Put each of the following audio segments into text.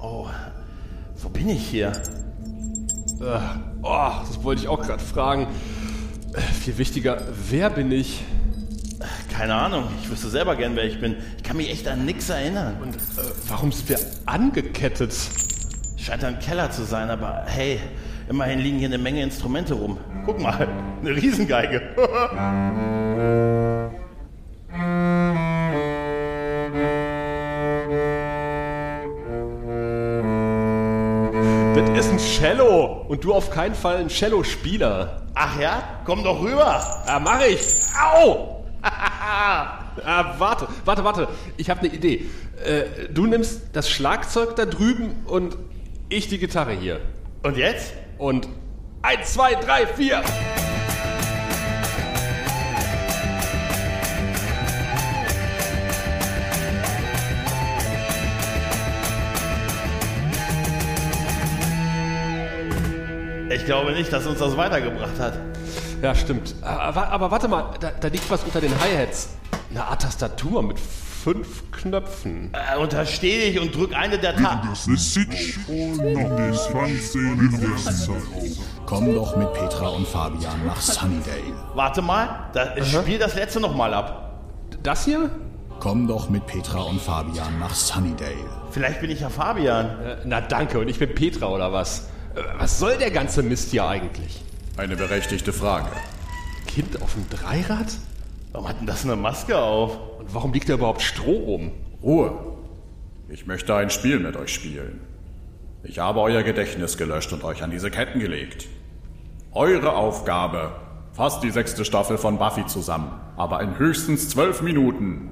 Oh, wo bin ich hier? Äh, oh, das wollte ich auch gerade fragen. Äh, viel wichtiger, wer bin ich? Keine Ahnung, ich wüsste selber gern, wer ich bin. Ich kann mich echt an nichts erinnern. Und äh, warum sind wir angekettet? Scheint ein Keller zu sein, aber hey, immerhin liegen hier eine Menge Instrumente rum. Guck mal, eine Riesengeige. ist ein Cello und du auf keinen Fall ein Cello-Spieler. Ach ja? Komm doch rüber. Ja, mach ich. Au! ah, warte, warte, warte. Ich habe eine Idee. Äh, du nimmst das Schlagzeug da drüben und ich die Gitarre hier. Und jetzt? Und eins, zwei, drei, vier. Ich glaube nicht, dass uns das weitergebracht hat. Ja, stimmt. Aber, aber warte mal, da, da, liegt was unter den Hi-Hats. Eine Art Tastatur mit fünf Knöpfen. Äh, untersteh dich und drück eine der Tasten. Komm doch mit Petra und Fabian nach Sunnydale. Warte mal, da, spiel das letzte nochmal ab. Das hier? Komm doch mit Petra und Fabian nach Sunnydale. Vielleicht bin ich ja Fabian. Äh, na danke, und ich bin Petra oder was? Was soll der ganze Mist hier eigentlich? Eine berechtigte Frage. Kind auf dem Dreirad? Warum hat denn das eine Maske auf? Und warum liegt da überhaupt Stroh rum? Ruhe. Ich möchte ein Spiel mit euch spielen. Ich habe euer Gedächtnis gelöscht und euch an diese Ketten gelegt. Eure Aufgabe, fasst die sechste Staffel von Buffy zusammen, aber in höchstens zwölf Minuten.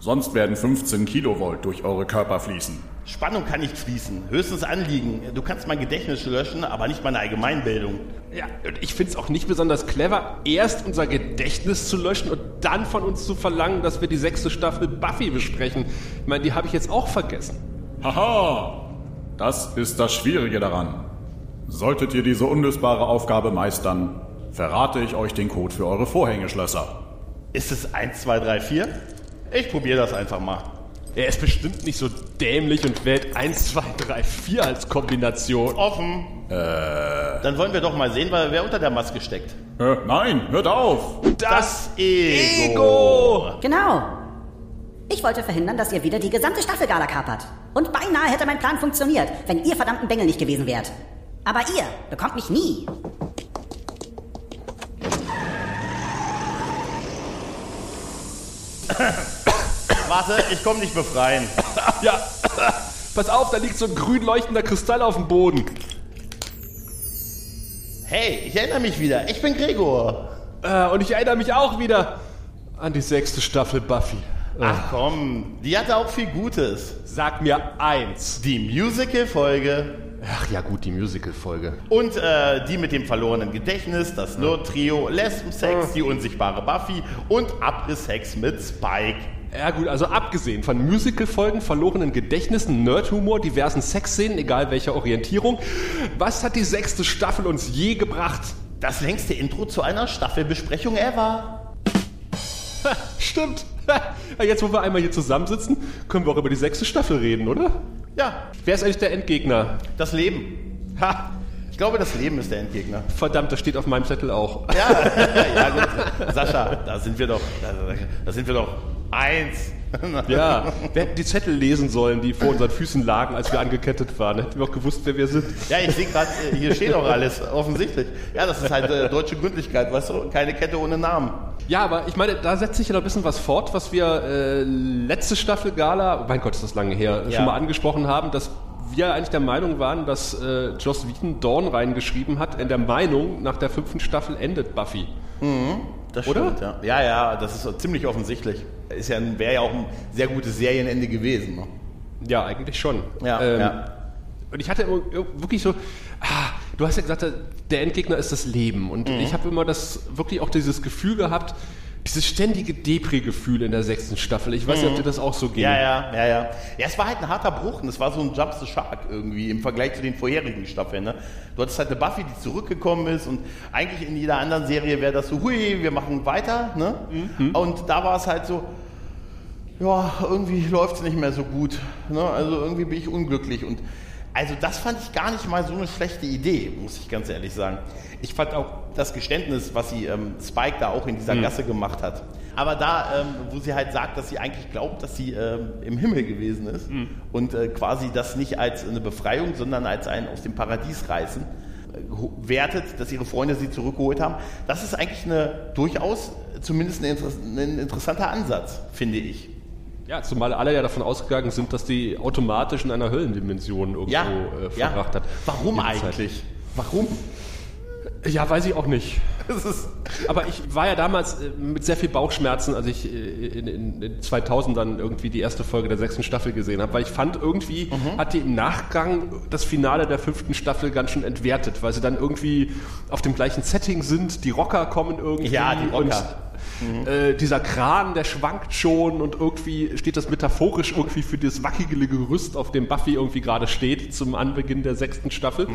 Sonst werden 15 Kilovolt durch eure Körper fließen. Spannung kann nicht fließen, höchstens Anliegen. Du kannst mein Gedächtnis löschen, aber nicht meine Allgemeinbildung. Ja, und ich finde es auch nicht besonders clever, erst unser Gedächtnis zu löschen und dann von uns zu verlangen, dass wir die sechste Staffel Buffy besprechen. Ich meine, die habe ich jetzt auch vergessen. Haha! Das ist das Schwierige daran. Solltet ihr diese unlösbare Aufgabe meistern, verrate ich euch den Code für eure Vorhängeschlösser. Ist es 1, 2, 3, 4? Ich probiere das einfach mal. Er ist bestimmt nicht so dämlich und wählt 1, 2, 3, 4 als Kombination. Offen. Äh. Dann wollen wir doch mal sehen, wer unter der Maske steckt. Äh, nein, hört auf! Das, Ego. Ego! Genau. Ich wollte verhindern, dass ihr wieder die gesamte Staffel Gala kapert. Und beinahe hätte mein Plan funktioniert, wenn ihr verdammten Bengel nicht gewesen wärt. Aber ihr bekommt mich nie. Warte, ich komm dich befreien. ja, pass auf, da liegt so ein grün leuchtender Kristall auf dem Boden. Hey, ich erinnere mich wieder. Ich bin Gregor. Äh, und ich erinnere mich auch wieder an die sechste Staffel Buffy. Ach komm, die hatte auch viel Gutes. Sag mir eins. Die Musical-Folge. Ach ja gut, die Musical-Folge. Und äh, die mit dem verlorenen Gedächtnis, das Nerd-Trio, Lesben-Sex, die unsichtbare Buffy und Abriss-Sex mit Spike. Ja gut, also abgesehen von Musical-Folgen, verlorenen Gedächtnissen, Nerdhumor, diversen Sexszenen, egal welcher Orientierung, was hat die sechste Staffel uns je gebracht? Das längste Intro zu einer Staffelbesprechung ever. Ha, stimmt. Jetzt, wo wir einmal hier zusammensitzen, können wir auch über die sechste Staffel reden, oder? Ja. Wer ist eigentlich der Endgegner? Das Leben. Ha. Ich glaube, das Leben ist der Endgegner. Verdammt, das steht auf meinem Zettel auch. Ja, ja gut. Sascha, da sind wir doch, da, da sind wir doch eins. Ja, wir hätten die Zettel lesen sollen, die vor unseren Füßen lagen, als wir angekettet waren. Hätten wir auch gewusst, wer wir sind. Ja, ich sehe gerade, äh, hier steht auch alles, offensichtlich. Ja, das ist halt äh, deutsche Gründlichkeit, weißt du? Keine Kette ohne Namen. Ja, aber ich meine, da setzt sich ja noch ein bisschen was fort, was wir äh, letzte Staffel Gala, oh mein Gott, ist das lange her, ja. schon mal angesprochen haben, dass wir eigentlich der Meinung waren, dass äh, Joss Whedon Dawn reingeschrieben hat, in der Meinung, nach der fünften Staffel endet Buffy. Mhm. Das Oder? Stimmt, ja. ja, ja, das ist ziemlich offensichtlich. Ist ja, wäre ja auch ein sehr gutes Serienende gewesen. Ne? Ja, eigentlich schon. Ja, ähm, ja. Und ich hatte wirklich so, ah, du hast ja gesagt, der Endgegner ist das Leben. Und mhm. ich habe immer das wirklich auch dieses Gefühl gehabt, dieses ständige Depri-Gefühl in der sechsten Staffel. Ich weiß nicht, ob dir das auch so ging. Ja, ja, ja, ja. Ja, es war halt ein harter Bruch und es war so ein Jump the Shark irgendwie im Vergleich zu den vorherigen Staffeln. Ne? Du hattest halt eine Buffy, die zurückgekommen ist und eigentlich in jeder anderen Serie wäre das so, hui, wir machen weiter. Ne? Mhm. Und da war es halt so, ja, irgendwie läuft es nicht mehr so gut. Ne? Also irgendwie bin ich unglücklich und also das fand ich gar nicht mal so eine schlechte Idee, muss ich ganz ehrlich sagen. Ich fand auch das Geständnis, was sie ähm, Spike da auch in dieser Mhm. Gasse gemacht hat. Aber da, ähm, wo sie halt sagt, dass sie eigentlich glaubt, dass sie ähm, im Himmel gewesen ist Mhm. und äh, quasi das nicht als eine Befreiung, sondern als ein aus dem Paradies reißen äh, wertet, dass ihre Freunde sie zurückgeholt haben. Das ist eigentlich eine durchaus zumindest ein, Interess ein interessanter Ansatz, finde ich. Ja, zumal alle ja davon ausgegangen sind, dass die automatisch in einer Höllendimension irgendwo Ja, äh, ja. verbracht hat. Warum Zeit. eigentlich? Warum? Ja, weiß ich auch nicht. Aber ich war ja damals äh, mit sehr viel Bauchschmerzen, als ich äh, in, in, in 2000 dann irgendwie die erste Folge der sechsten Staffel gesehen habe, weil ich fand irgendwie, Mhm. hat die im Nachgang das Finale der fünften Staffel ganz schön entwertet, weil sie dann irgendwie auf dem gleichen Setting sind, die Rocker kommen irgendwie Ja, die Rocker. Und äh, dieser Kran, der schwankt schon und irgendwie steht das metaphorisch irgendwie für das wackelige Gerüst, auf dem Buffy irgendwie gerade steht zum Anbeginn der sechsten Staffel.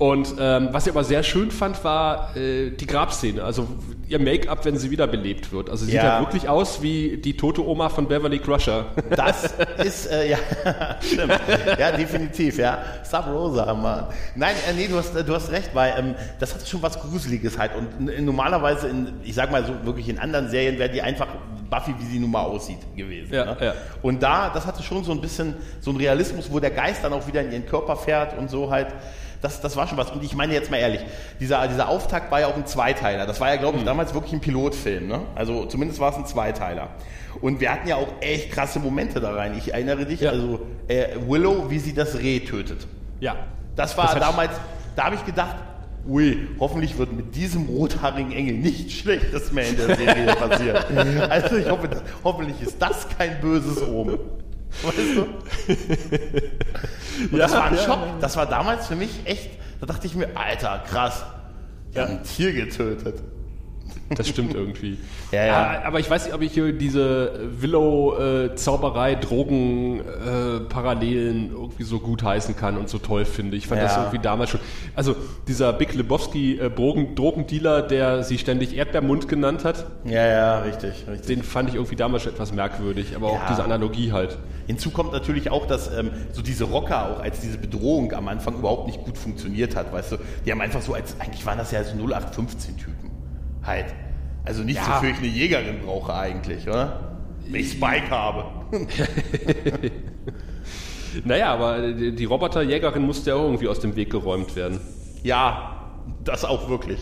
Und ähm, was ich aber sehr schön fand, war äh, die Grabszene. Also ihr Make-up, wenn sie wiederbelebt wird. Also sie sieht Ja. ja wirklich aus wie die tote Oma von Beverly Crusher. Das ist, äh, ja, stimmt. Ja, definitiv, ja. Sub Rosa, Mann. Nein, äh, nee, du hast, äh, du hast recht, weil ähm, das hat schon was Gruseliges halt. Und normalerweise, in, ich sag mal so, wirklich in anderen Serien wäre die einfach Buffy, wie sie nun mal aussieht, gewesen. Ja, ne? ja. Und da, das hatte schon so ein bisschen so ein Realismus, wo der Geist dann auch wieder in ihren Körper fährt und so halt. Das, das war schon was. Und ich meine jetzt mal ehrlich, dieser, dieser Auftakt war ja auch ein Zweiteiler. Das war ja, Mhm. glaube ich, damals wirklich ein Pilotfilm. Ne? Also zumindest war es ein Zweiteiler. Und wir hatten ja auch echt krasse Momente da rein. Ich erinnere dich, Ja. also äh, Willow, wie sie das Reh tötet. ja. Das war Das damals, da habe ich gedacht, ui, hoffentlich wird mit diesem rothaarigen Engel nichts Schlechtes mehr in der Serie passieren. Also ich hoffe, hoffentlich ist das kein böses Omen. Weißt du? Und das Ja, war ein ja, Schock. ja. Das war damals für mich echt, da dachte ich mir, Alter, krass. Die haben ein Tier getötet. Das stimmt irgendwie. Ja, ja. aber ich weiß nicht, ob ich hier diese Willow-Zauberei, Drogen-Parallelen irgendwie so gut heißen kann und so toll finde. Ich fand das Ja. irgendwie damals schon. Also dieser Big Lebowski äh, Drogen, Drogendealer, der sie ständig Erdbeermund genannt hat, Ja, ja, richtig, richtig. den fand ich irgendwie damals schon etwas merkwürdig, aber auch diese Analogie halt. Hinzu kommt natürlich auch, dass ähm, so diese Rocker auch als diese Bedrohung am Anfang überhaupt nicht gut funktioniert hat, weißt du. Die haben einfach so als, eigentlich waren das ja so 0815-Typen. Halt. Also nicht Ja. so für ich eine Jägerin brauche eigentlich, oder? Wenn ich Spike habe. Naja, aber die, Roboterjägerin musste ja auch irgendwie aus dem Weg geräumt werden. Ja, das auch wirklich.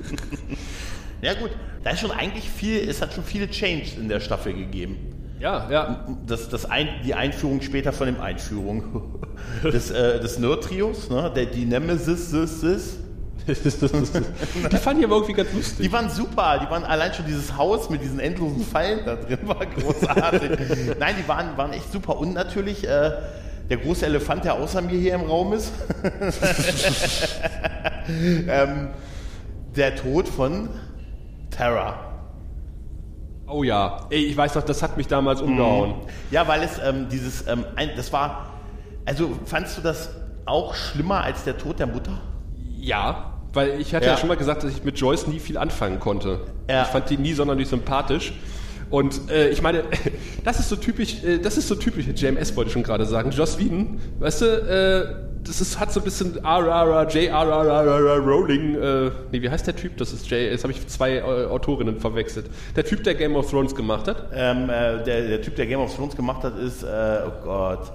ja gut, da ist schon eigentlich viel, es hat schon viele Changes in der Staffel gegeben. Ja, ja. Das, das ein, die Einführung später von dem Einführung des, äh, des Nerd-Trios, ne? der, die Nemesis, sis, sis. die fand ich aber irgendwie ganz lustig. Die waren super, die waren allein schon dieses Haus mit diesen endlosen Fallen da drin war großartig. Nein, die waren, waren echt super und natürlich äh, der große Elefant, der außer mir hier im Raum ist. ähm, der Tod von Terra. Oh ja, ey, ich weiß doch, das hat mich damals umgehauen. Ja, weil es ähm, dieses, ähm, ein, das war, also fandst du das auch schlimmer als der Tod der Mutter? Ja, weil ich hatte ja. Ja. schon mal gesagt, dass ich mit Joyce nie viel anfangen konnte. Ja. Ich fand die nie sonderlich sympathisch. Und äh, ich meine, das ist so typisch, äh, das ist so typisch, JMS wollte ich schon gerade sagen, Joss Whedon, weißt du, äh, das ist, hat so ein bisschen RRR, JRRR Rowling, äh, nee, wie heißt der Typ? Das ist J, jetzt habe ich zwei äh, Autorinnen verwechselt. Der Typ, der Game of Thrones gemacht hat. Ähm, äh, der, der Typ, der Game of Thrones gemacht hat, ist, äh, oh Gott.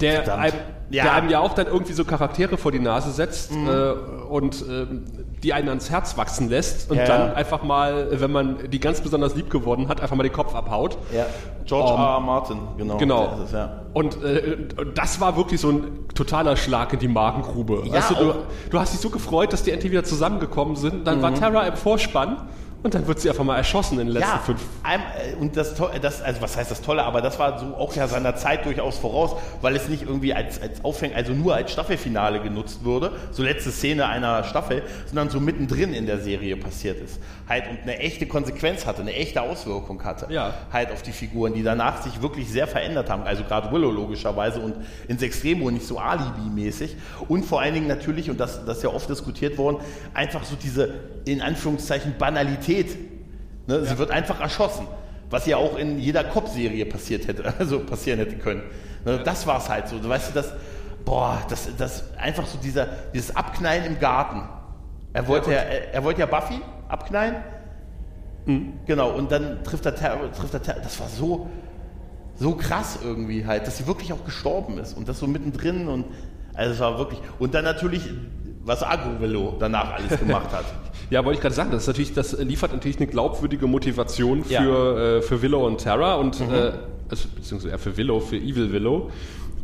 Der Verdammt. einem, Ja. der einem ja auch dann irgendwie so Charaktere vor die Nase setzt äh, und ähm, die einen ans Herz wachsen lässt und Ja, dann einfach mal, wenn man die ganz besonders lieb geworden hat, einfach mal den Kopf abhaut. Ja, George Um, R. R. Martin, genau. Genau. Das ist, ja. Und äh, und das war wirklich so ein totaler Schlag in die Magengrube. Ja, weißt du, du, hast dich so gefreut, dass die endlich wieder zusammengekommen sind. Dann war Terra im Vorspann und dann wird sie einfach mal erschossen in den letzten Ja, fünf. äh, und das, das, also was heißt das Tolle, aber das war so auch ja seiner Zeit durchaus voraus, weil es nicht irgendwie als, als Aufhäng, also nur als Staffelfinale genutzt wurde, so letzte Szene einer Staffel, sondern so mittendrin in der Serie passiert ist. Halt und eine echte Konsequenz hatte, eine echte Auswirkung hatte. Ja. Halt auf die Figuren, die danach sich wirklich sehr verändert haben. Also gerade Willow logischerweise und ins Extremo nicht so Alibi-mäßig. Und vor allen Dingen natürlich, und das, das ist ja oft diskutiert worden, einfach so diese, in Anführungszeichen, Banalität. Ne? Sie wird einfach erschossen. was ja auch in jeder Cop-Serie passiert hätte, also passieren hätte können. Ne, das war es halt so. Du weißt du, das, boah, das, das einfach so dieser, dieses Abknallen im Garten. Er wollte ja, er, er wollte ja Buffy abknallen. Genau, und dann trifft er, trifft er das war so, so krass irgendwie halt, dass sie wirklich auch gestorben ist und das so mittendrin und also es war wirklich und dann natürlich was Agro-Velo danach alles gemacht hat. Ja, wollte ich gerade sagen, das ist natürlich, das liefert natürlich eine glaubwürdige Motivation Ja. für, äh, für Willow und Terra und äh, also, beziehungsweise eher für Willow, für Evil Willow.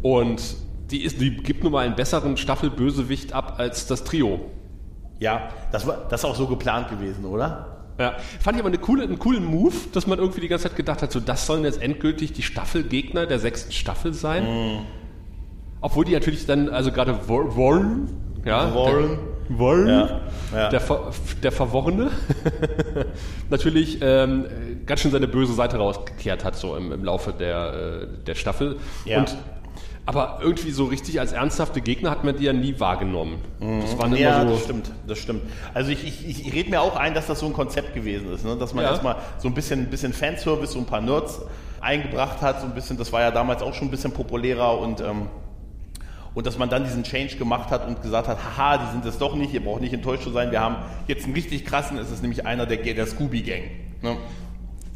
Und die ist, die gibt nun mal einen besseren Staffelbösewicht ab als das Trio. Ja, das war das ist auch so geplant gewesen, oder? Ja, fand ich aber eine coole, einen coolen Move, dass man irgendwie die ganze Zeit gedacht hat, so das sollen jetzt endgültig die Staffelgegner der sechsten Staffel sein. Obwohl die natürlich dann, also gerade War- Warren, ja, Warren. Warren, Ja, ja. Der, Ver, der Verworrene, natürlich ähm, ganz schön seine böse Seite rausgekehrt hat, so im, im Laufe der, äh, der Staffel. Ja. Und, aber irgendwie so richtig als ernsthafte Gegner hat man die ja nie wahrgenommen. Das waren Ja, immer so. das stimmt, das stimmt. Also ich, ich, ich rede mir auch ein, dass das so ein Konzept gewesen ist, ne? dass man Ja. erstmal so ein bisschen, ein bisschen Fanservice, so ein paar Nerds eingebracht hat, so ein bisschen, das war ja damals auch schon ein bisschen populärer und ähm, und dass man dann diesen Change gemacht hat und gesagt hat, haha, die sind es doch nicht, ihr braucht nicht enttäuscht zu sein, wir haben jetzt einen richtig krassen, es ist nämlich einer der, der Scooby-Gang. Ne?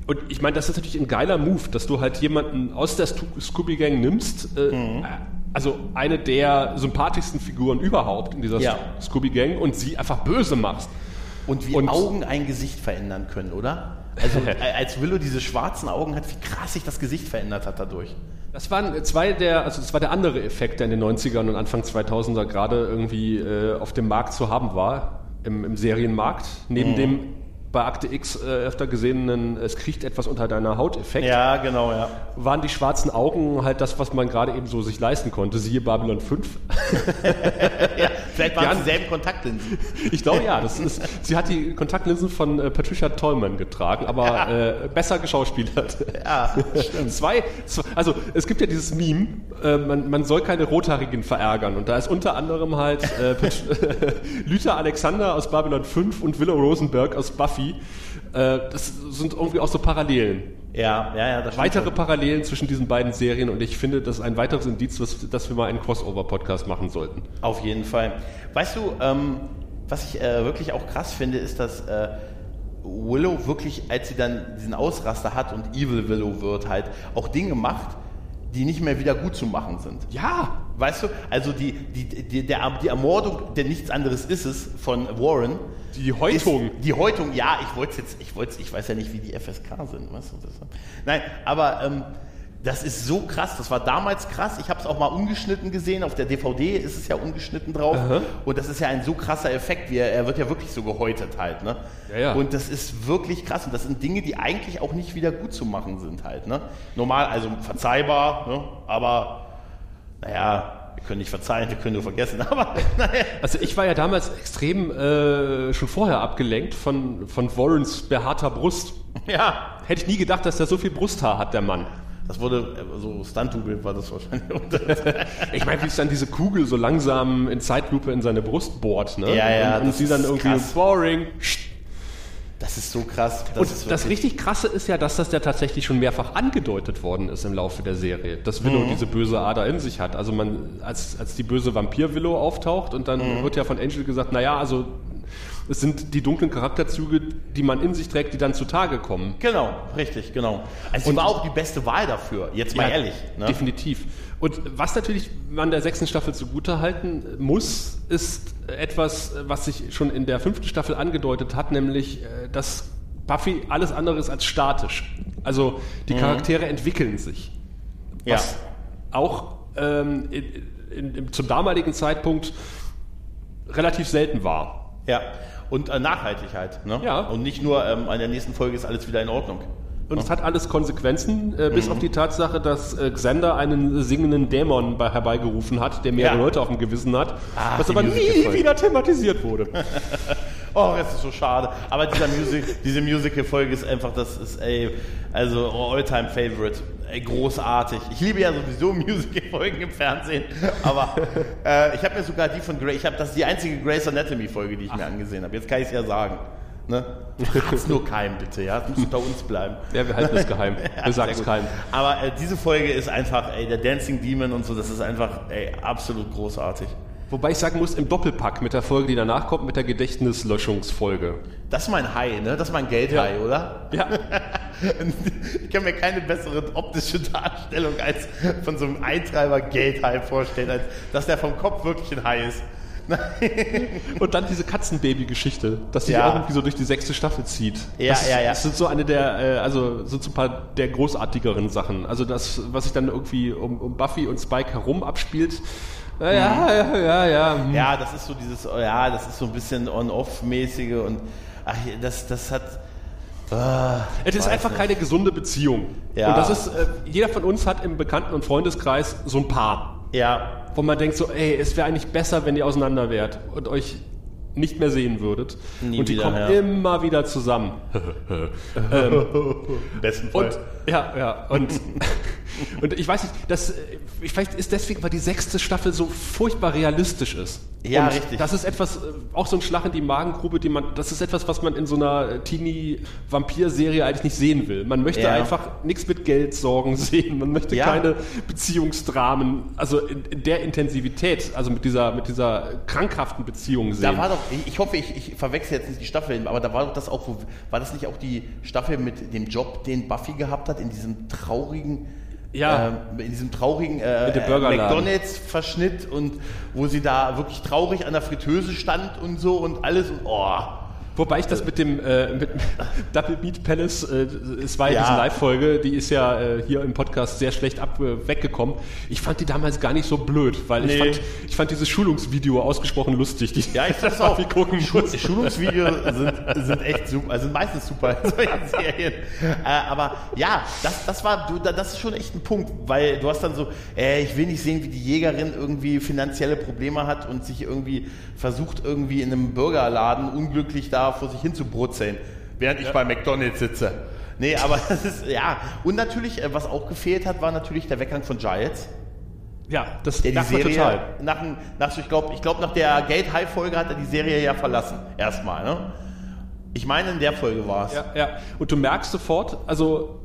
Und ich meine, das ist natürlich ein geiler Move, dass du halt jemanden aus der Scooby-Gang nimmst. Äh, Mhm. Also eine der sympathischsten Figuren überhaupt in dieser Ja. Scooby-Gang und sie einfach böse machst. Und wie Und- Augen ein Gesicht verändern können, oder? Also als Willow diese schwarzen Augen hat, wie krass sich das Gesicht verändert hat dadurch. Das waren zwei der, also das war der andere Effekt, der in den 90ern und Anfang 2000er gerade irgendwie äh, auf dem Markt zu haben war, im, im Serienmarkt, Mhm. neben dem bei Akte X äh, öfter gesehenen, es kriecht etwas unter deiner Haut-Effekt. Ja, genau, ja. waren die schwarzen Augen halt das, was man gerade eben so sich leisten konnte. Siehe Babylon 5. ja vielleicht waren Ja. es dieselben Kontaktlinsen. Ich glaube ja, das ist, sie hat die Kontaktlinsen von äh, Patricia Tallman getragen, aber äh, besser geschauspielert. Ja, Zwei, zwei, also es gibt ja dieses Meme, äh, man, man soll keine Rothaarigen verärgern und da ist unter anderem halt äh, Luther Alexander aus Babylon 5 und Willow Rosenberg aus Buffy. Äh, das sind irgendwie auch so Parallelen. Ja, ja, ja. Das Weitere schon. Parallelen zwischen diesen beiden Serien und ich finde, das ist ein weiteres Indiz, was, dass wir mal einen Crossover-Podcast machen sollten. Auf jeden Fall. Weißt du, ähm, was ich äh, wirklich auch krass finde, ist, dass äh, Willow wirklich, als sie dann diesen Ausraster hat und Evil Willow wird, halt auch Dinge macht, die nicht mehr wieder gut zu machen sind. Ja, Weißt du, also die, die, die, der, die Ermordung, der nichts anderes ist es, von Warren. Die Häutung. Die Häutung, ja, ich wollte jetzt, ich wollte ich weiß ja nicht, wie die FSK sind. Weißt du, das, nein, aber ähm, das ist so krass, das war damals krass. Ich habe es auch mal ungeschnitten gesehen, auf der DVD ist es ja ungeschnitten drauf. Und das ist ja ein so krasser Effekt, wie er, er wird ja wirklich so gehäutet halt. Ne? Ja, ja. Und das ist wirklich krass. Und das sind Dinge, die eigentlich auch nicht wieder gut zu machen sind halt. Ne? Normal, also verzeihbar, ne? aber naja, wir können nicht verzeihen, wir können nur vergessen, aber naja. Also ich war ja damals extrem äh, schon vorher abgelenkt von, von Warrens behaarter Brust. Ja, Hätte ich nie gedacht, dass der so viel Brusthaar hat, der Mann. Das wurde, äh, so Stunt-Double war das wahrscheinlich. Ich meine, wie es dann diese Kugel so langsam in Zeitlupe in seine Brust bohrt, ne? Ja, ja, Und, und sie dann irgendwie krass. boring. Das ist so krass. Das Und das richtig Krasse ist ja, dass das ja tatsächlich schon mehrfach angedeutet worden ist im Laufe der Serie, dass Willow Mhm. diese böse Ader in sich hat. Also man, als, als die böse Vampir-Willow auftaucht und dann Mhm. wird ja von Angel gesagt, naja, also es sind die dunklen Charakterzüge, die man in sich trägt, die dann zutage kommen. Genau, richtig, genau. Also sie Und- war auch die beste Wahl dafür, jetzt mal Ja, ehrlich. Ne? Definitiv. Und was natürlich man der sechsten Staffel zugutehalten muss, ist etwas, was sich schon in der fünften Staffel angedeutet hat, nämlich, äh, dass Buffy alles andere ist als statisch. Also die Charaktere entwickeln sich. Mhm. Ja. Was auch ähm, in, in, in, zum damaligen Zeitpunkt relativ selten war. Ja. Und äh, Nachhaltigkeit. Ne? Ja. Und nicht nur ähm, in der nächsten Folge ist alles wieder in Ordnung. Und es hat alles Konsequenzen, äh, Mhm. bis auf die Tatsache, dass äh, Xander einen singenden Dämon bei, herbeigerufen hat, der mehrere Ja. Leute auf dem Gewissen hat, Ah, was aber nie wieder thematisiert wurde. Oh, das ist so schade. Aber dieser Music, diese Musical-Folge ist einfach, das ist, ey, also All-Time-Favorite. Ey, großartig. Ich liebe ja sowieso Musical-Folgen im Fernsehen, aber äh, ich habe mir sogar die von Grey, ich habe das ist die einzige Grey's Anatomy-Folge, die ich mir angesehen habe. Jetzt kann ich es ja sagen. Ne? Verrat's nur keinem, bitte, ja. Das muss unter uns bleiben. Ja, wir halten es geheim. Wir sagen es keinem. Aber äh, diese Folge ist einfach, ey, der Dancing Demon und so, das ist einfach, ey, absolut großartig. Wobei ich sagen muss, im Doppelpack mit der Folge, die danach kommt, mit der Gedächtnislöschungsfolge. Das ist mein High, ne? Das ist mein Geldhigh, Ja. oder? Ja, Ich kann mir keine bessere optische Darstellung als von so einem Eintreiber Geldhigh vorstellen, als dass der vom Kopf wirklich ein High ist. und dann diese Katzenbaby-Geschichte, dass sich Ja. auch irgendwie so durch die sechste Staffel zieht. Ja, das, ja, ja. Das sind so eine der, äh, also sind so ein paar der großartigeren Sachen. Also das, was sich dann irgendwie um, um Buffy und Spike herum abspielt. Ja, ja, ja, ja, ja. hm. Ja, das ist so dieses, ja, das ist so ein bisschen on-off-mäßige und ach, das, das hat. Ah, Es ist einfach nicht. keine gesunde Beziehung. Ja. Und das ist, äh, jeder von uns hat im Bekannten- und Freundeskreis so ein Paar, Ja, wo man denkt so, ey, es wäre eigentlich besser, wenn ihr auseinander wärt und euch nicht mehr sehen würdet. Nie und die wieder, kommen ja. immer wieder zusammen. im besten Fall. Und ja, ja, und, und ich weiß nicht, das, äh, vielleicht ist deswegen, weil die sechste Staffel so furchtbar realistisch ist. Ja, und richtig. Das ist etwas, äh, auch so ein Schlag in die Magengrube, die man, das ist etwas, was man in so einer äh, Teenie-Vampir-Serie eigentlich nicht sehen will. Man möchte Ja. einfach nichts mit Geldsorgen sehen. Man möchte Ja. keine Beziehungsdramen, also in, in der Intensivität, also mit dieser, mit dieser krankhaften Beziehung sehen. Da war doch, ich- hoffe, ich, ich verwechsel jetzt nicht die Staffeln, aber da war doch das auch, war das nicht auch die Staffel mit dem Job, den Buffy gehabt hat, in diesem traurigen, Ja. ähm, in diesem traurigen äh, äh. McDonalds-Verschnitt und wo sie da wirklich traurig an der Fritteuse stand und so und alles und oh. Wobei ich das mit dem äh, mit Double Meat Palace, äh, es war ja, Ja. diese Live-Folge, die ist ja äh, hier im Podcast sehr schlecht ab, äh, weggekommen. Ich fand die damals gar nicht so blöd, weil ich, Nee. fand, ich fand dieses Schulungsvideo ausgesprochen lustig. Die Ja, ich das auch. Buffy gucken Schul muss. Schulungsvideos sind, sind echt super, also sind meistens super in solchen Serien. Äh, aber ja, das, das war, du, da- das ist schon echt ein Punkt, weil du hast dann so, äh, ich will nicht sehen, wie die Jägerin irgendwie finanzielle Probleme hat und sich irgendwie versucht, irgendwie in einem Burgerladen unglücklich da vor sich hin zu brutzeln, während ich bei McDonalds sitze. Nee, aber das ist, ja. Und natürlich, äh, was auch gefehlt hat, war natürlich der Weggang von Giles. Ja, das Der die Serie total. nach, nach ich glaube, ich glaub, nach der Gate High Folge hat er die Serie ja verlassen. Erstmal, ne? Ich meine, in der Folge war es. Ja, ja. Und du merkst sofort, also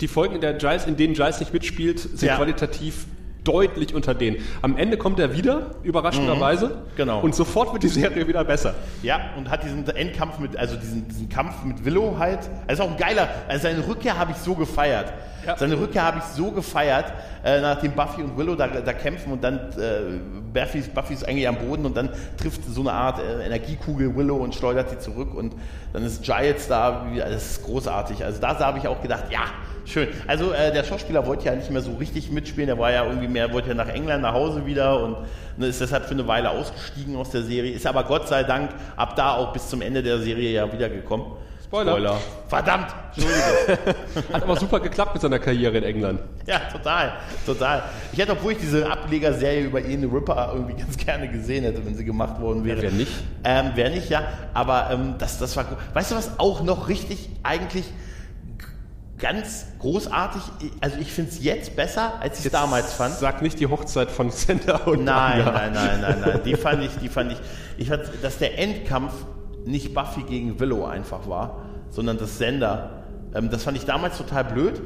die Folgen, in, der Giles, in denen Giles nicht mitspielt, sind Ja. qualitativ deutlich unter denen. Am Ende kommt er wieder, überraschenderweise. Genau. Und sofort wird die Serie wieder besser. Ja, und hat diesen Endkampf mit, also diesen, diesen Kampf mit Willow halt. Also auch ein geiler, also seine Rückkehr habe ich so gefeiert. Ja. Seine Rückkehr habe ich so gefeiert, äh, nachdem Buffy und Willow da, da kämpfen und dann äh, Buffy, ist- Buffy ist eigentlich am Boden und dann trifft so eine Art äh, Energiekugel Willow und schleudert sie zurück und dann ist Giles da, das ist großartig. Also da habe ich auch gedacht, ja, schön. Also äh, der Schauspieler wollte ja nicht mehr so richtig mitspielen, der war ja irgendwie mehr, wollte ja nach England nach Hause wieder und ne, ist deshalb für eine Weile ausgestiegen aus der Serie, ist aber Gott sei Dank ab da auch bis zum Ende der Serie ja wiedergekommen. Spoiler. Verdammt, Entschuldigung. Hat aber super geklappt mit seiner Karriere in England. ja, total, total. Ich hätte, obwohl ich diese Ablegerserie über Ian Ripper irgendwie ganz gerne gesehen hätte, wenn sie gemacht worden wäre. wer nicht? Ähm, wer nicht, ja. Aber ähm, das, das war gut. Weißt du, was auch noch richtig eigentlich ganz großartig, also ich finde es jetzt besser, als ich es damals fand. Sag nicht die Hochzeit von Sender und Nein, Manga. nein, nein, nein, nein. Die fand ich, die fand ich. Ich fand, dass der Endkampf nicht Buffy gegen Willow einfach war, sondern das Sender. Ähm, das fand ich damals total blöd.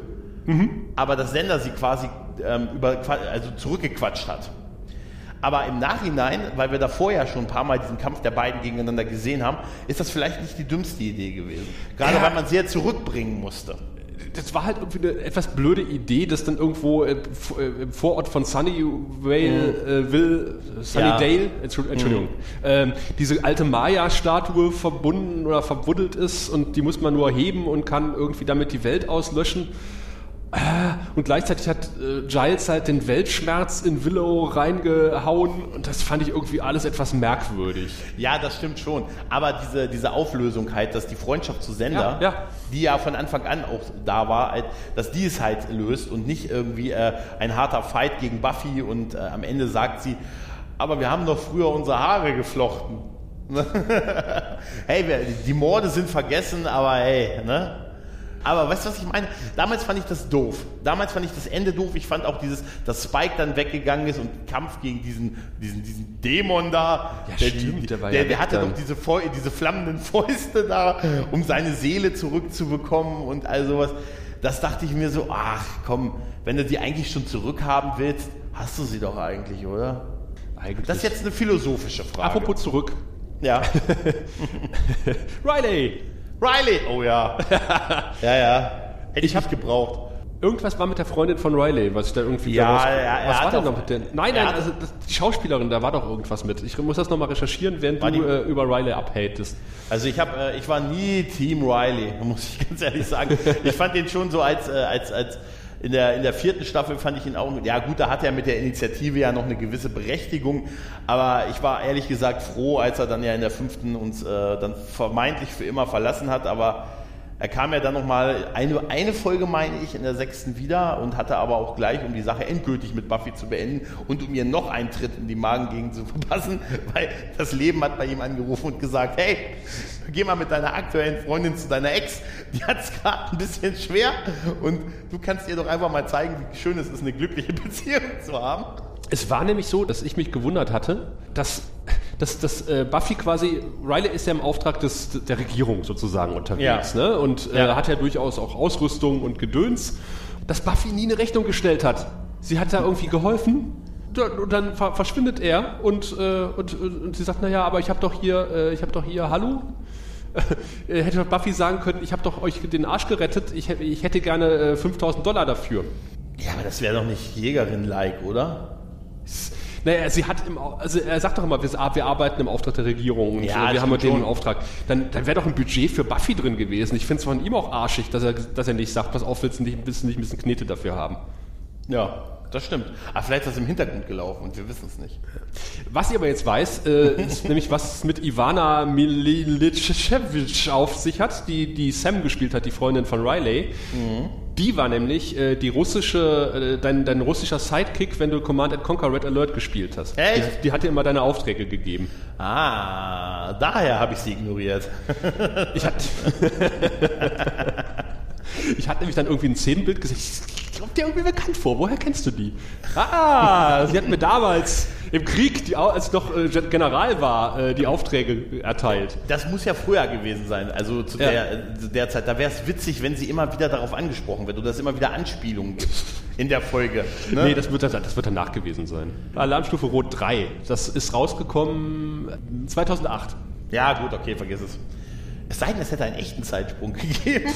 Aber das Sender sie quasi ähm, über, also zurückgequatscht hat. Aber im Nachhinein, weil wir davor ja schon ein paar Mal diesen Kampf der beiden gegeneinander gesehen haben, ist das vielleicht nicht die dümmste Idee gewesen. Gerade Ja. weil man sie ja zurückbringen musste. Das war halt irgendwie eine etwas blöde Idee, dass dann irgendwo äh, äh, im Vorort von Sunnyvale, äh, Will, Sunnydale, Entschu- Entschuldigung, ähm, diese alte Maya-Statue verbunden oder verbuddelt ist und die muss man nur heben und kann irgendwie damit die Welt auslöschen. Äh, Und gleichzeitig hat äh, Giles halt den Weltschmerz in Willow reingehauen und das fand ich irgendwie alles etwas merkwürdig. Ja, das stimmt schon. Aber diese, diese Auflösung halt, dass die Freundschaft zu Sender, Ja, ja. die ja von Anfang an auch da war, halt, dass die es halt löst und nicht irgendwie äh, ein harter Fight gegen Buffy und äh, am Ende sagt sie, aber wir haben doch früher unsere Haare geflochten. hey, die Morde sind vergessen, aber hey, ne? Aber weißt du, was ich meine? Damals fand ich das doof. Damals fand ich das Ende doof. Ich fand auch dieses, dass Spike dann weggegangen ist und Kampf gegen diesen, diesen, diesen Dämon da. Ja, der, stimmt, der war der, ja der hatte dann. doch diese, diese flammenden Fäuste da, um seine Seele zurückzubekommen und all sowas. Das dachte ich mir so, ach komm, wenn du die eigentlich schon zurückhaben willst, hast du sie doch eigentlich, oder? Eigentlich. Das ist jetzt eine philosophische Frage. Apropos zurück. ja. Riley! Riley, oh ja. ja, ja. Hätte ich nicht gebraucht. Irgendwas war mit der Freundin von Riley, was ich da irgendwie Ja, daraus- er- er Was war denn noch mit der? Nein, nein, also das, die Schauspielerin, da war doch irgendwas mit. Ich muss das nochmal recherchieren, während War du die- äh, über Riley abhatest. Also ich habe, äh, ich war nie Team Riley, muss ich ganz ehrlich sagen. Ich fand den schon so als, äh, als, als in der, in der vierten Staffel fand ich ihn auch, ja gut, da hat er mit der Initiative ja noch eine gewisse Berechtigung, aber ich war ehrlich gesagt froh, als er dann ja in der fünften uns äh, dann vermeintlich für immer verlassen hat, aber er kam ja dann nochmal eine, eine Folge, meine ich, in der sechsten wieder und hatte aber auch gleich, um die Sache endgültig mit Buffy zu beenden und um ihr noch einen Tritt in die Magengegend zu verpassen, weil das Leben hat bei ihm angerufen und gesagt, hey, geh mal mit deiner aktuellen Freundin zu deiner Ex, die hat es gerade ein bisschen schwer und du kannst ihr doch einfach mal zeigen, wie schön es ist, eine glückliche Beziehung zu haben. Es war nämlich so, dass ich mich gewundert hatte, dass, dass, dass äh, Buffy quasi, Riley ist ja im Auftrag des, der Regierung sozusagen unterwegs, Ja. ne? Und äh, Ja. hat ja durchaus auch Ausrüstung und Gedöns, dass Buffy nie eine Rechnung gestellt hat. Sie hat da irgendwie geholfen. Und dann ver verschwindet er und, äh, und, und sie sagt, naja, aber ich habe doch hier, äh, ich habe doch hier, hallo? Äh, hätte Buffy sagen können, ich habe doch euch den Arsch gerettet, ich, hätte- ich hätte gerne äh, 5000 Dollar dafür. Ja, aber das wäre doch nicht Jägerin-like, oder? Naja, sie hat im, also er sagt doch immer, wir, wir arbeiten im Auftrag der Regierung und Ja, wir haben mit denen Auftrag. Dann, dann wäre doch ein Budget für Buffy drin gewesen. Ich finde es von ihm auch arschig, dass er, dass er nicht sagt, pass auf, willst du nicht, willst du nicht ein bisschen Knete dafür haben. Ja, das stimmt. Aber vielleicht ist das im Hintergrund gelaufen und wir wissen es nicht. Was ihr aber jetzt weiß, äh, ist nämlich, was es mit Ivana Milicevic auf sich hat, die, die Sam gespielt hat, die Freundin von Riley. Die war nämlich äh, die russische, äh, dein, dein russischer Sidekick, wenn du Command and Conquer Red Alert gespielt hast. Echt? Die, die hat dir immer deine Aufträge gegeben. Ah, daher habe ich sie ignoriert. Ich hatte, ich hatte nämlich dann irgendwie ein Szenenbild gesehen. Ich glaube, dir irgendwie bekannt vor. Woher kennst du die? Ah, sie hat mir damals im Krieg, die, als ich noch äh, General war, äh, die Aufträge erteilt. Das muss ja früher gewesen sein, also zu Ja. der, zu der Zeit. Da wäre es witzig, wenn sie immer wieder darauf angesprochen wird oder es immer wieder Anspielungen gibt in der Folge. Ne? Nee, das wird, dann- das wird danach gewesen sein. Alarmstufe Rot 3. Das ist rausgekommen äh, 2008. ja, gut, okay, vergiss es. Es sei denn, es hätte einen echten Zeitsprung gegeben.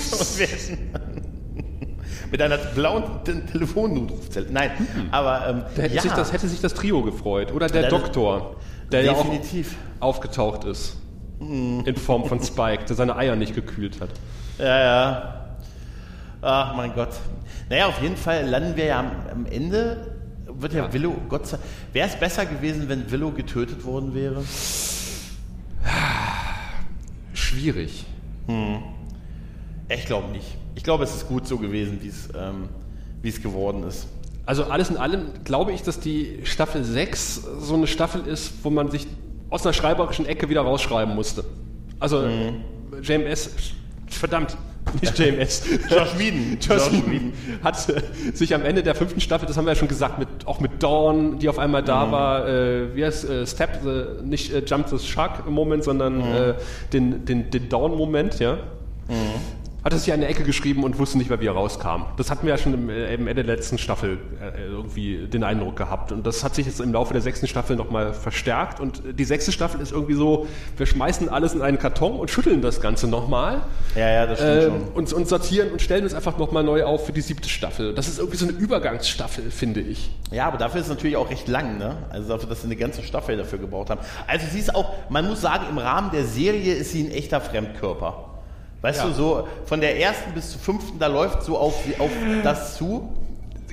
Mit einer blauen Te Telefonnotrufzelle. Nein, aber ähm, Da hätte, ja, sich das, hätte sich das Trio gefreut. Oder der Ja, das- Doktor, der ja definitiv. auch aufgetaucht ist. In Form von Spike, der seine Eier nicht gekühlt hat. Ja, ja. Ach mein Gott. Naja, auf jeden Fall landen wir ja am, am Ende. Wird ja, Willow, Gott sei Wäre es besser gewesen, wenn Willow getötet worden wäre? Schwierig. Ich glaube nicht. Ich glaube, es ist gut so gewesen, wie es ähm, es geworden ist. Also alles in allem glaube ich, dass die Staffel 6 so eine Staffel ist, wo man sich aus einer schreiberischen Ecke wieder rausschreiben musste. Also JMS, verdammt, nicht JMS. Josh Whedon. Joss Whedon hat äh, sich am Ende der fünften Staffel, das haben wir ja schon gesagt, mit, auch mit Dawn, die auf einmal da war, äh, wie heißt äh, Step, the, nicht äh, Jump the Shark Moment, sondern äh, den, den, den Dawn-Moment, ja. Hat er sich an der Ecke geschrieben und wusste nicht mehr, wie er rauskam. Das hatten wir ja schon im, äh, im Ende der letzten Staffel äh, irgendwie den Eindruck gehabt. Und das hat sich jetzt im Laufe der sechsten Staffel nochmal verstärkt. Und äh, die sechste Staffel ist irgendwie so, wir schmeißen alles in einen Karton und schütteln das Ganze nochmal. Ja, ja, das stimmt Ähm, schon. und, und sortieren und stellen uns einfach nochmal neu auf für die siebte Staffel. Das ist irgendwie so eine Übergangsstaffel, finde ich. Ja, aber dafür ist es natürlich auch recht lang, ne? Also dafür, dass sie eine ganze Staffel dafür gebraucht haben. Also sie ist auch, man muss sagen, im Rahmen der Serie ist sie ein echter Fremdkörper. Weißt Ja. du, so von der ersten bis zur fünften, da läuft so auf, auf das zu.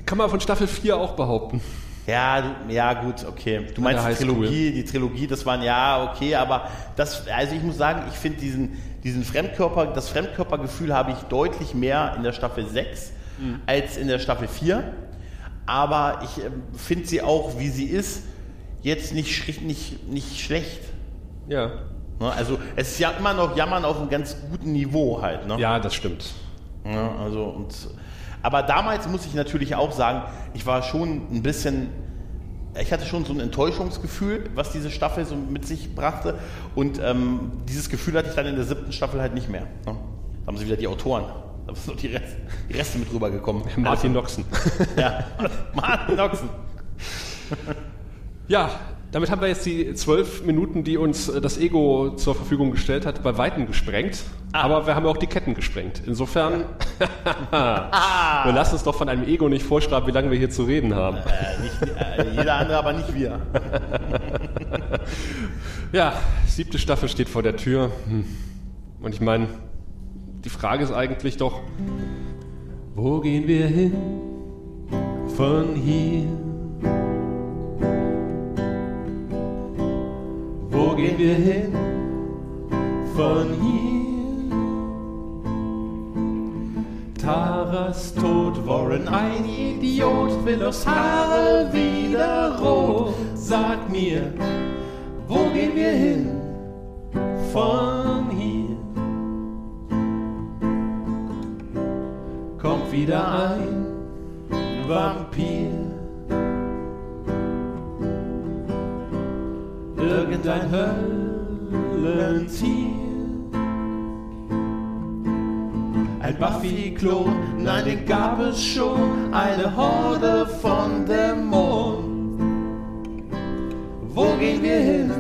Kann man von Staffel 4 auch behaupten. Ja, ja, gut, okay. Du meinst die. Trilogie, die Trilogie, das waren ja, okay, aber das, also ich muss sagen, ich finde diesen, diesen Fremdkörper, das Fremdkörpergefühl habe ich deutlich mehr in der Staffel 6 als in der Staffel 4. Aber ich ähm, finde sie auch, wie sie ist, jetzt nicht, nicht, nicht schlecht. Ja. Ne? Also es ist ja immer noch Jammern auf einem ganz guten Niveau halt. Ne? Ja, das stimmt. Ja, also und, aber damals muss ich natürlich auch sagen, ich war schon ein bisschen, ich hatte schon so ein Enttäuschungsgefühl, was diese Staffel so mit sich brachte. Und ähm, dieses Gefühl hatte ich dann in der siebten Staffel halt nicht mehr. Ne? Da haben sie wieder die Autoren, da sind noch die Reste, die Reste mit rübergekommen. Martin Noxen. Ja, Martin Noxen. Ja, damit haben wir jetzt die zwölf Minuten, die uns äh, das Ego zur Verfügung gestellt hat, bei Weitem gesprengt. Aber wir haben auch die Ketten gesprengt. Insofern, wir lassen uns doch von einem Ego nicht vorschreiben, wie lange wir hier zu reden haben. Äh, nicht, äh, jeder andere, aber nicht wir. Ja, siebte Staffel steht vor der Tür. Hm. Und ich meine, die Frage ist eigentlich doch, wo gehen wir hin von hier? Wo gehen wir hin von hier? Taras Tod, Warren ein Idiot, Willows Haare wieder rot. Sag mir, wo gehen wir hin von hier? Kommt wieder ein Vampir. Irgendein Höllentier. Ein Buffy-Klon, nein, den gab es schon. Eine Horde von Dämonen. Wo gehen wir hin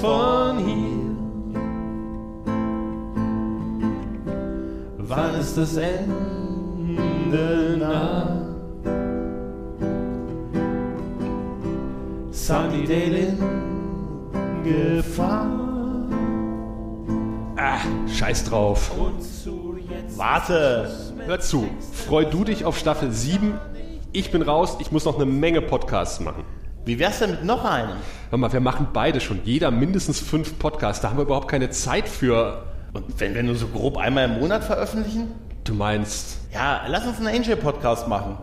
von hier? Wann ist das Ende nah? Sunnydale in Gefahr. Ah, scheiß drauf. Warte. Hör zu, freu du dich auf Staffel 7. Ich bin raus, ich muss noch eine Menge Podcasts machen. Wie wär's denn mit noch einem? Hör mal, wir machen beide schon, jeder mindestens fünf Podcasts. Da haben wir überhaupt keine Zeit für. Und wenn wir nur so grob einmal im Monat veröffentlichen? Du meinst, Ja, lass uns einen Angel-Podcast machen.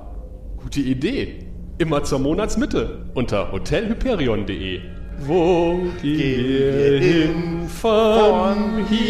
gute Idee. Immer zur Monatsmitte unter hotelhyperion.de. Wo gehen wir hin von hier?